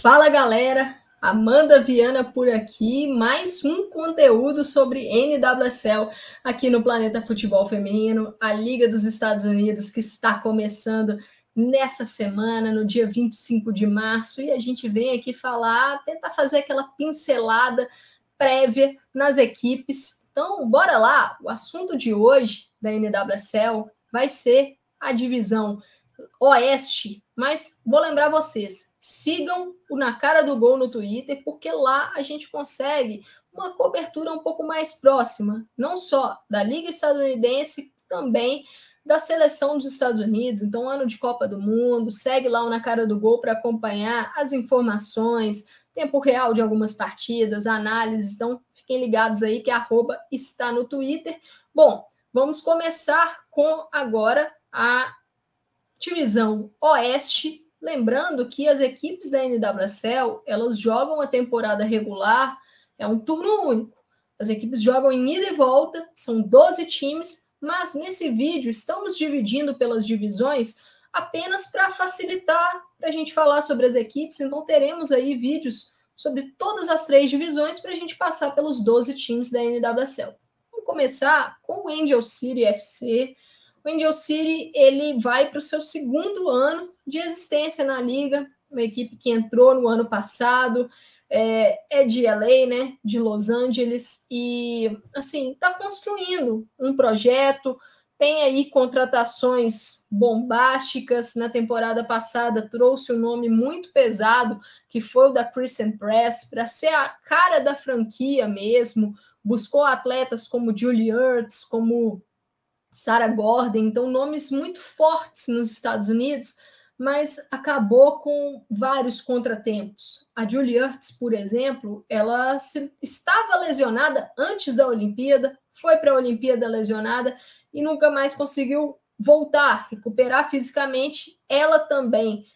Fala galera, Amanda Viana por aqui, mais um conteúdo sobre NWSL aqui no Planeta Futebol Feminino, a Liga dos Estados Unidos que está começando nessa semana, no dia 25 de março, e a gente vem aqui falar, tentar fazer aquela pincelada prévia nas equipes. Então, bora lá! O assunto de hoje da NWSL vai ser a divisão Oeste, mas vou lembrar vocês, sigam o Na Cara do Gol no Twitter, porque lá a gente consegue uma cobertura um pouco mais próxima, não só da Liga Estadunidense, também da seleção dos Estados Unidos. Então, ano de Copa do Mundo, segue lá o Na Cara do Gol para acompanhar as informações, tempo real de algumas partidas, análises. Então, fiquem ligados aí que arroba está no Twitter. Bom, vamos começar com agora a divisão Oeste. Lembrando que as equipes da NWSL, elas jogam a temporada regular, é um turno único. As equipes jogam em ida e volta, são 12 times, mas nesse vídeo estamos dividindo pelas divisões apenas para facilitar para a gente falar sobre as equipes, então teremos aí vídeos sobre todas as três divisões para a gente passar pelos 12 times da NWSL. Vamos começar com o Angel City FC, o Angel City ele vai para o seu segundo ano de existência na liga, uma equipe que entrou no ano passado, é, é de LA, né, de Los Angeles, e assim está construindo um projeto. Tem aí contratações bombásticas. Na temporada passada trouxe um nome muito pesado, que foi o da Christian Press, para ser a cara da franquia mesmo. Buscou atletas como Julie Ertz, como Sarah Gordon, então nomes muito fortes nos Estados Unidos, mas acabou com vários contratempos. A Julie Ertz, por exemplo, ela se, estava lesionada antes da Olimpíada, foi para a Olimpíada lesionada e nunca mais conseguiu voltar, recuperar fisicamente. Ela também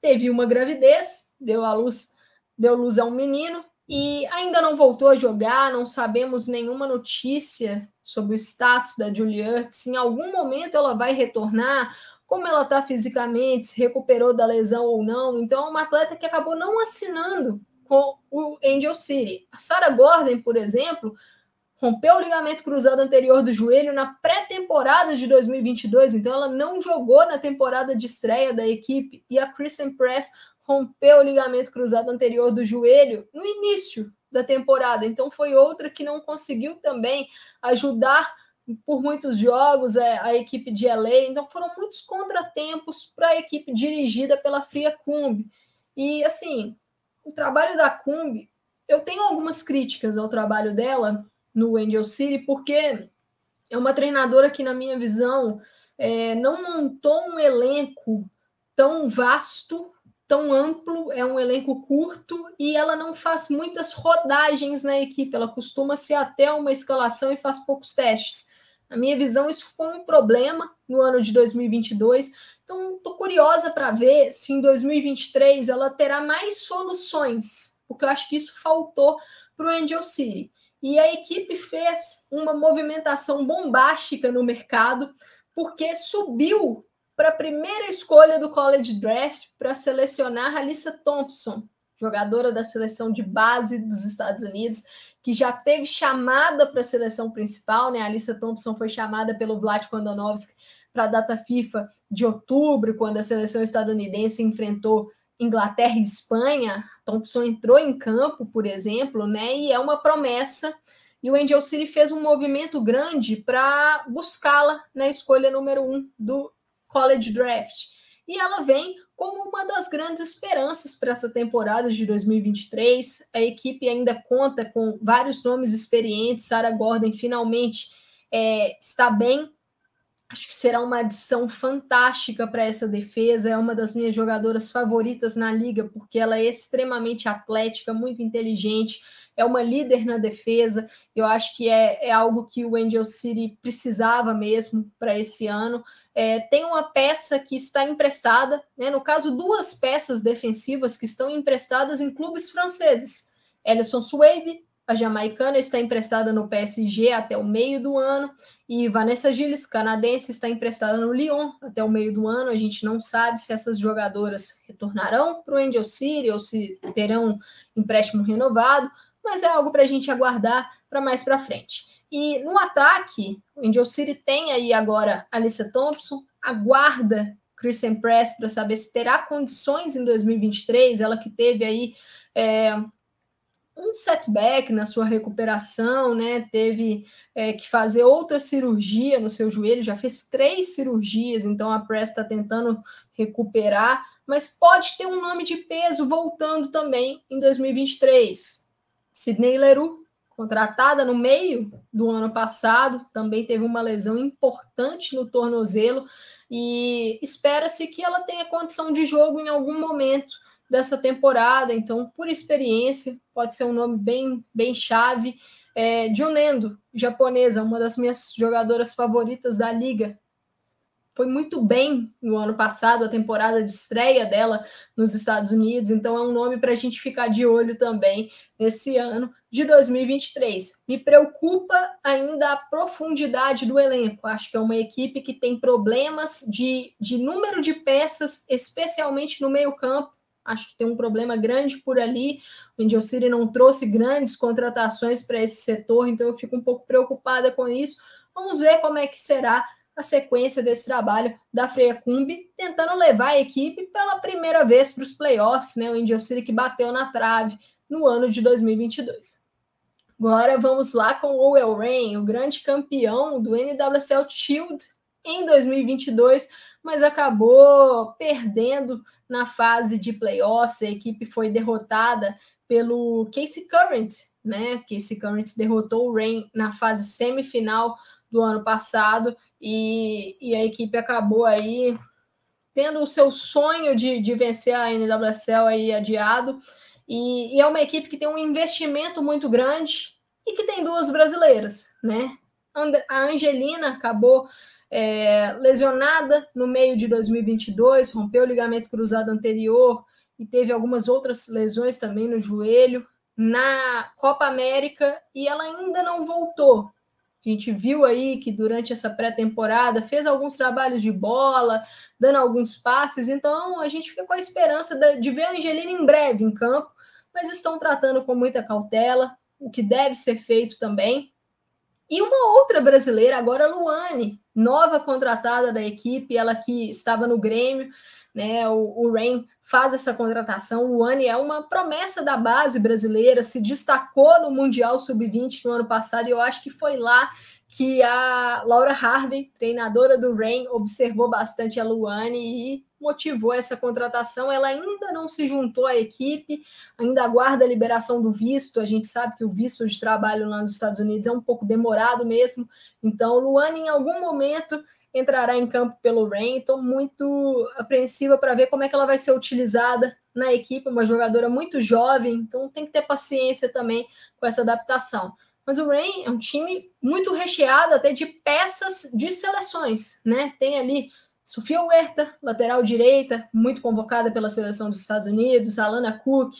teve uma gravidez, deu à luz, deu luz a um menino e ainda não voltou a jogar, não sabemos nenhuma notícia sobre o status da Juliette, se em algum momento ela vai retornar, como ela está fisicamente, se recuperou da lesão ou não. Então, é uma atleta que acabou não assinando com o Angel City. A Sarah Gordon, por exemplo, rompeu o ligamento cruzado anterior do joelho na pré-temporada de 2022, então ela não jogou na temporada de estreia da equipe. E a Kristen Press rompeu o ligamento cruzado anterior do joelho no início da temporada. Então foi outra que não conseguiu também ajudar por muitos jogos a, a equipe de LA. Então foram muitos contratempos para a equipe dirigida pela Fria Cumbi. E assim, o trabalho da Cumbi, eu tenho algumas críticas ao trabalho dela no Angel City, porque é uma treinadora que, na minha visão, é, não montou um elenco tão vasto tão amplo, é um elenco curto e ela não faz muitas rodagens na equipe, ela costuma ser até uma escalação e faz poucos testes. Na minha visão, isso foi um problema no ano de 2022. Então, estou curiosa para ver se em 2023 ela terá mais soluções, porque eu acho que isso faltou para o Angel City. E a equipe fez uma movimentação bombástica no mercado, porque subiu para a primeira escolha do college draft para selecionar Alissa Thompson, jogadora da seleção de base dos Estados Unidos, que já teve chamada para a seleção principal, né? A Alissa Thompson foi chamada pelo Vlad Kondonovski para a data FIFA de outubro, quando a seleção estadunidense enfrentou Inglaterra e Espanha. Thompson entrou em campo, por exemplo, né? E é uma promessa. E o Angel City fez um movimento grande para buscá-la na escolha número um do College Draft. E ela vem como uma das grandes esperanças para essa temporada de 2023. A equipe ainda conta com vários nomes experientes. Sarah Gordon finalmente é, está bem. Acho que será uma adição fantástica para essa defesa. É uma das minhas jogadoras favoritas na liga, porque ela é extremamente atlética, muito inteligente, é uma líder na defesa. Eu acho que é, é algo que o Angel City precisava mesmo para esse ano. É, tem uma peça que está emprestada, né, no caso, duas peças defensivas que estão emprestadas em clubes franceses. Ellison Swabe, a jamaicana, está emprestada no PSG até o meio do ano, e Vanessa Gilles, canadense, está emprestada no Lyon até o meio do ano. A gente não sabe se essas jogadoras retornarão para o Angel City ou se terão empréstimo renovado, mas é algo para a gente aguardar para mais para frente. E no ataque, o Angel City tem aí agora Alicia Thompson, aguarda Christian Press para saber se terá condições em 2023, ela que teve aí é, um setback na sua recuperação, né? Teve é, que fazer outra cirurgia no seu joelho, já fez três cirurgias, então a Press está tentando recuperar, mas pode ter um nome de peso voltando também em 2023. Sidney Leroux, contratada no meio do ano passado, também teve uma lesão importante no tornozelo e espera-se que ela tenha condição de jogo em algum momento dessa temporada, então, por experiência, pode ser um nome bem, bem chave. É, Junendo, japonesa, uma das minhas jogadoras favoritas da liga, foi muito bem no ano passado, a temporada de estreia dela nos Estados Unidos, então é um nome para a gente ficar de olho também nesse ano de 2023. Me preocupa ainda a profundidade do elenco. Acho que é uma equipe que tem problemas de, de número de peças, especialmente no meio-campo. Acho que tem um problema grande por ali. O Angel City não trouxe grandes contratações para esse setor, então eu fico um pouco preocupada com isso. Vamos ver como é que será a sequência desse trabalho da Freia Cumbi, tentando levar a equipe pela primeira vez para os playoffs, né? O Angel City que bateu na trave no ano de 2022. Agora vamos lá com o Owell Rain, o grande campeão do NWSL Shield em 2022, mas acabou perdendo na fase de playoffs. A equipe foi derrotada pelo Casey Current, né? Casey Current derrotou o Rain na fase semifinal do ano passado e, e a equipe acabou aí tendo o seu sonho de, de vencer a NWSL aí adiado. E, e, é uma equipe que tem um investimento muito grande e que tem duas brasileiras, né? A Angelina acabou é, lesionada no meio de 2022, rompeu o ligamento cruzado anterior e teve algumas outras lesões também no joelho na Copa América e ela ainda não voltou. A gente viu aí que durante essa pré-temporada fez alguns trabalhos de bola, dando alguns passes, então a gente fica com a esperança de ver a Angelina em breve em campo, mas estão tratando com muita cautela, o que deve ser feito também. E uma outra brasileira, agora Luane, nova contratada da equipe, ela que estava no Grêmio, né? O, o Rain faz essa contratação. Luane é uma promessa da base brasileira, se destacou no Mundial Sub-20 no ano passado, e eu acho que foi lá que a Laura Harvey, treinadora do Rain, observou bastante a Luane e motivou essa contratação. Ela ainda não se juntou à equipe, ainda aguarda a liberação do visto. A gente sabe que o visto de trabalho lá nos Estados Unidos é um pouco demorado mesmo. Então, Luane, em algum momento, entrará em campo pelo Rain. Estou muito apreensiva para ver como é que ela vai ser utilizada na equipe, uma jogadora muito jovem, então tem que ter paciência também com essa adaptação. Mas o Rain é um time muito recheado até de peças de seleções, né? Tem ali Sofia Huerta, lateral direita, muito convocada pela seleção dos Estados Unidos, Alana Cook,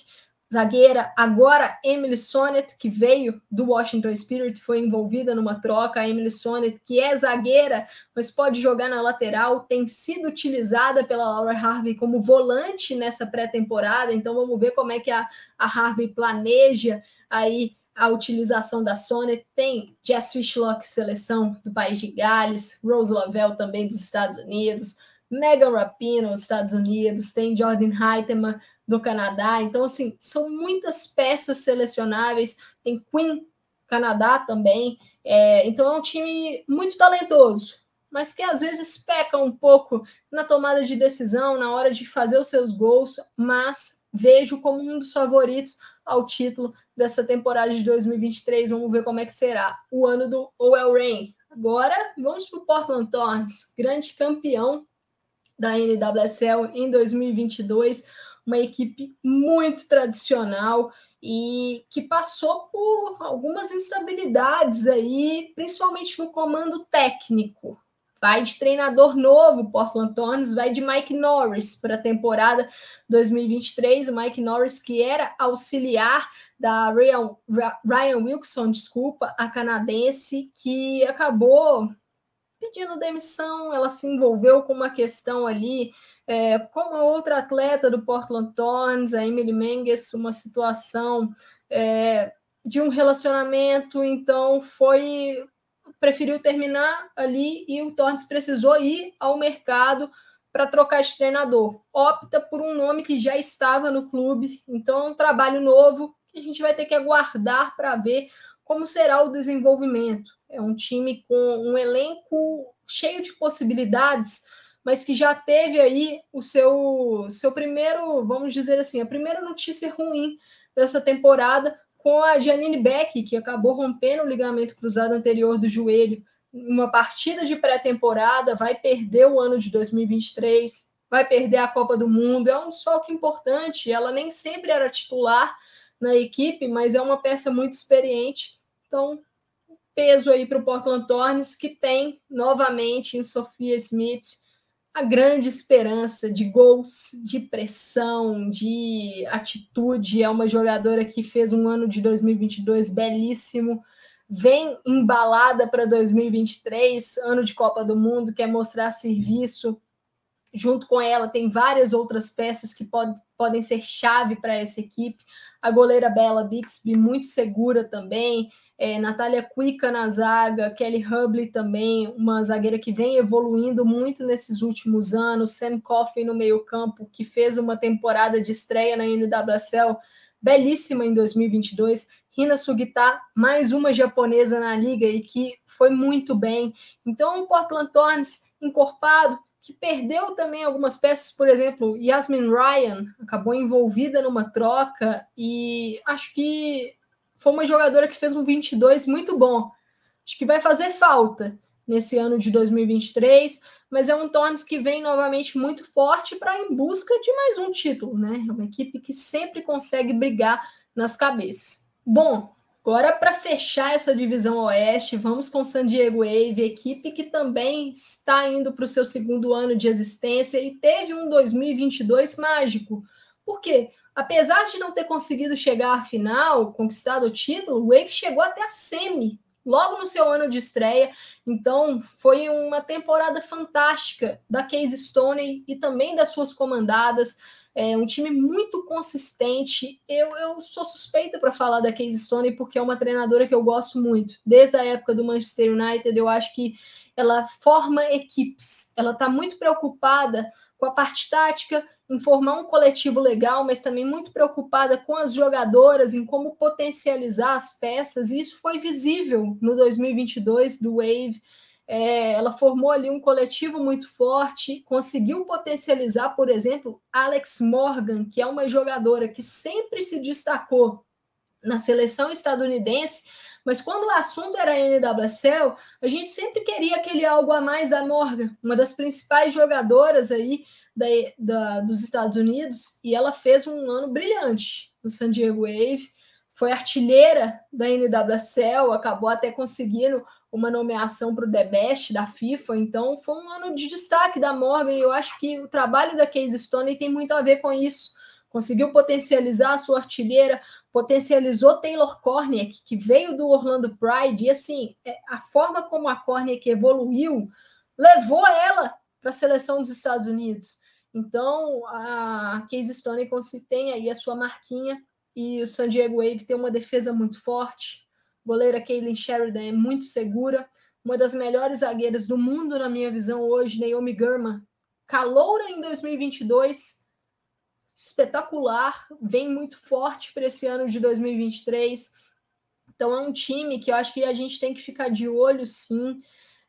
zagueira, agora Emily Sonnet, que veio do Washington Spirit, foi envolvida numa troca, a Emily Sonnet, que é zagueira, mas pode jogar na lateral, tem sido utilizada pela Laura Harvey como volante nessa pré-temporada, então vamos ver como é que a, a Harvey planeja aí a utilização da Sony. Tem Jess Fishlock, seleção do país de Gales, Rose Lavelle também dos Estados Unidos, Megan Rapinoe, dos Estados Unidos, tem Jordan Heitemann do Canadá. Então, assim, são muitas peças selecionáveis. Tem Queen, Canadá também. É, então, é um time muito talentoso, mas que às vezes peca um pouco na tomada de decisão, na hora de fazer os seus gols, mas vejo como um dos favoritos ao título dessa temporada de 2023. Vamos ver como é que será o ano do OL Rain. Agora, vamos para o Portland Thorns, grande campeão da NWSL em 2022, uma equipe muito tradicional e que passou por algumas instabilidades aí, principalmente no comando técnico. Vai de treinador novo, Portland Thorns, vai de Mike Norris para a temporada 2023. O Mike Norris, que era auxiliar da Ryan, Ryan Wilson, desculpa, a canadense, que acabou pedindo demissão. Ela se envolveu com uma questão ali É, como a outra atleta do Portland Thorns, a Emily Menges, uma situação é, de um relacionamento, então foi preferiu terminar ali e o Thorns precisou ir ao mercado para trocar de treinador. Opta por um nome que já estava no clube, então é um trabalho novo que a gente vai ter que aguardar para ver como será o desenvolvimento. É um time com um elenco cheio de possibilidades, mas que já teve aí o seu, seu primeiro, vamos dizer assim, a primeira notícia ruim dessa temporada com a Janine Beck, que acabou rompendo o ligamento cruzado anterior do joelho uma partida de pré-temporada, vai perder o ano de 2023, vai perder a Copa do Mundo, é um desfalque importante, ela nem sempre era titular na equipe, mas é uma peça muito experiente, então peso aí para o Portland Thorns, que tem novamente em Sofia Smith a grande esperança de gols, de pressão, de atitude. É uma jogadora que fez um ano de 2022 belíssimo, vem embalada para 2023, ano de Copa do Mundo, quer mostrar serviço. Junto com ela, tem várias outras peças que pod podem ser chave para essa equipe. A goleira Bella Bixby, muito segura também é, Natália Cuica na zaga, Kelly Hubley também, uma zagueira que vem evoluindo muito nesses últimos anos, Sam Coffey no meio-campo, que fez uma temporada de estreia na NWSL belíssima em 2022. Rina Sugita, mais uma japonesa na liga e que foi muito bem. Então, Portland Thorns encorpado, que perdeu também algumas peças, por exemplo, Yasmin Ryan acabou envolvida numa troca e acho que foi uma jogadora que fez um 22 muito bom. Acho que vai fazer falta nesse ano de 2023, mas é um Tornes que vem novamente muito forte para em busca de mais um título, né? É uma equipe que sempre consegue brigar nas cabeças. Bom, agora para fechar essa divisão oeste, vamos com San Diego Wave, equipe que também está indo para o seu segundo ano de existência e teve um 2022 mágico. Por quê? apesar de não ter conseguido chegar à final, conquistado o título, o Wave chegou até a semi, logo no seu ano de estreia. Então, foi uma temporada fantástica da Casey Stoney e também das suas comandadas. É um time muito consistente. Eu, eu sou suspeita para falar da Casey Stoney porque é uma treinadora que eu gosto muito. Desde a época do Manchester United, eu acho que ela forma equipes. Ela está muito preocupada com a parte tática, em formar um coletivo legal, mas também muito preocupada com as jogadoras, em como potencializar as peças, e isso foi visível no 2022 do Wave. É, ela formou ali um coletivo muito forte, conseguiu potencializar, por exemplo, Alex Morgan, que é uma jogadora que sempre se destacou na seleção estadunidense, mas quando o assunto era NWSL, a gente sempre queria aquele algo a mais da Morgan, uma das principais jogadoras aí da, da, dos Estados Unidos, e ela fez um ano brilhante no San Diego Wave, foi artilheira da NWSL, acabou até conseguindo uma nomeação para o The Best da FIFA, então foi um ano de destaque da Morgan, e eu acho que o trabalho da Casey Stone tem muito a ver com isso, conseguiu potencializar a sua artilheira, potencializou Taylor Korniak, que veio do Orlando Pride, e assim, é, a forma como a Korniak evoluiu levou ela para a seleção dos Estados Unidos. Então, a Casey Stone tem aí a sua marquinha e o San Diego Wave tem uma defesa muito forte. A goleira Kaylin Sheridan é muito segura. Uma das melhores zagueiras do mundo, na minha visão, hoje, Naomi Gurman. Caloura em 2022, espetacular, vem muito forte para esse ano de 2023. Então, é um time que eu acho que a gente tem que ficar de olho, sim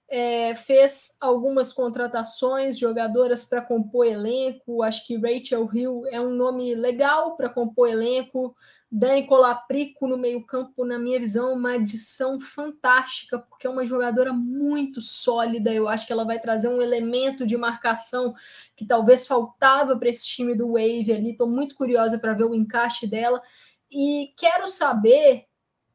é, fez algumas contratações, jogadoras para compor elenco. Acho que Rachel Hill é um nome legal para compor elenco. Dani Colaprico no meio-campo, na minha visão, uma adição fantástica, porque é uma jogadora muito sólida. Eu acho que ela vai trazer um elemento de marcação que talvez faltava para esse time do Wave ali. Estou muito curiosa para ver o encaixe dela. E quero saber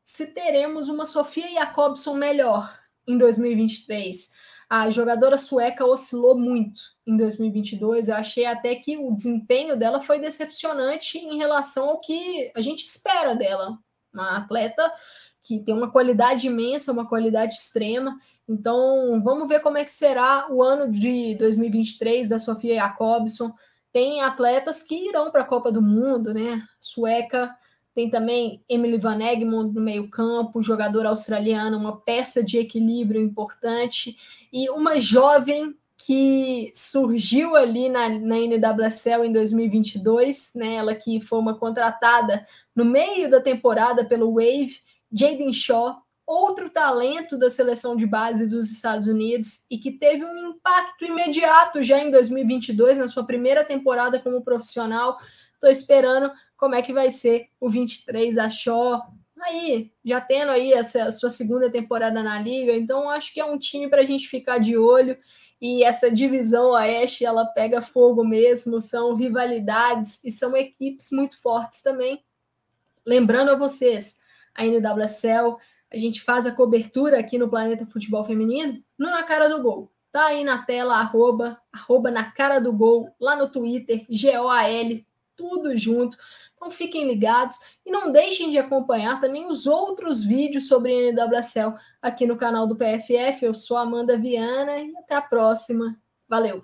se teremos uma Sofia Jacobson melhor em 2023. A jogadora sueca oscilou muito em 2022. Eu achei até que o desempenho dela foi decepcionante em relação ao que a gente espera dela. Uma atleta que tem uma qualidade imensa, uma qualidade extrema. Então, vamos ver como é que será o ano de 2023 da Sofia Jacobson. Tem atletas que irão para a Copa do Mundo, né? Sueca, tem também Emily Van Egmond no meio-campo, jogadora australiana, uma peça de equilíbrio importante, e uma jovem que surgiu ali na, na NWSL em 2022, né? Ela que foi uma contratada no meio da temporada pelo Wave, Jaden Shaw, outro talento da seleção de base dos Estados Unidos e que teve um impacto imediato já em 2022, na sua primeira temporada como profissional. Estou esperando como é que vai ser o 23 da Shaw. Aí, já tendo aí essa, a sua segunda temporada na liga, então acho que é um time para a gente ficar de olho. E essa divisão oeste, ela pega fogo mesmo, são rivalidades e são equipes muito fortes também. Lembrando a vocês, a NWSL a gente faz a cobertura aqui no Planeta Futebol Feminino no Na Cara do Gol. Tá aí na tela, arroba, arroba na cara do gol, lá no Twitter, G-O-A-L, tudo junto. Então fiquem ligados e não deixem de acompanhar também os outros vídeos sobre NWSL aqui no canal do PFF. Eu sou Amanda Viana e até a próxima. Valeu!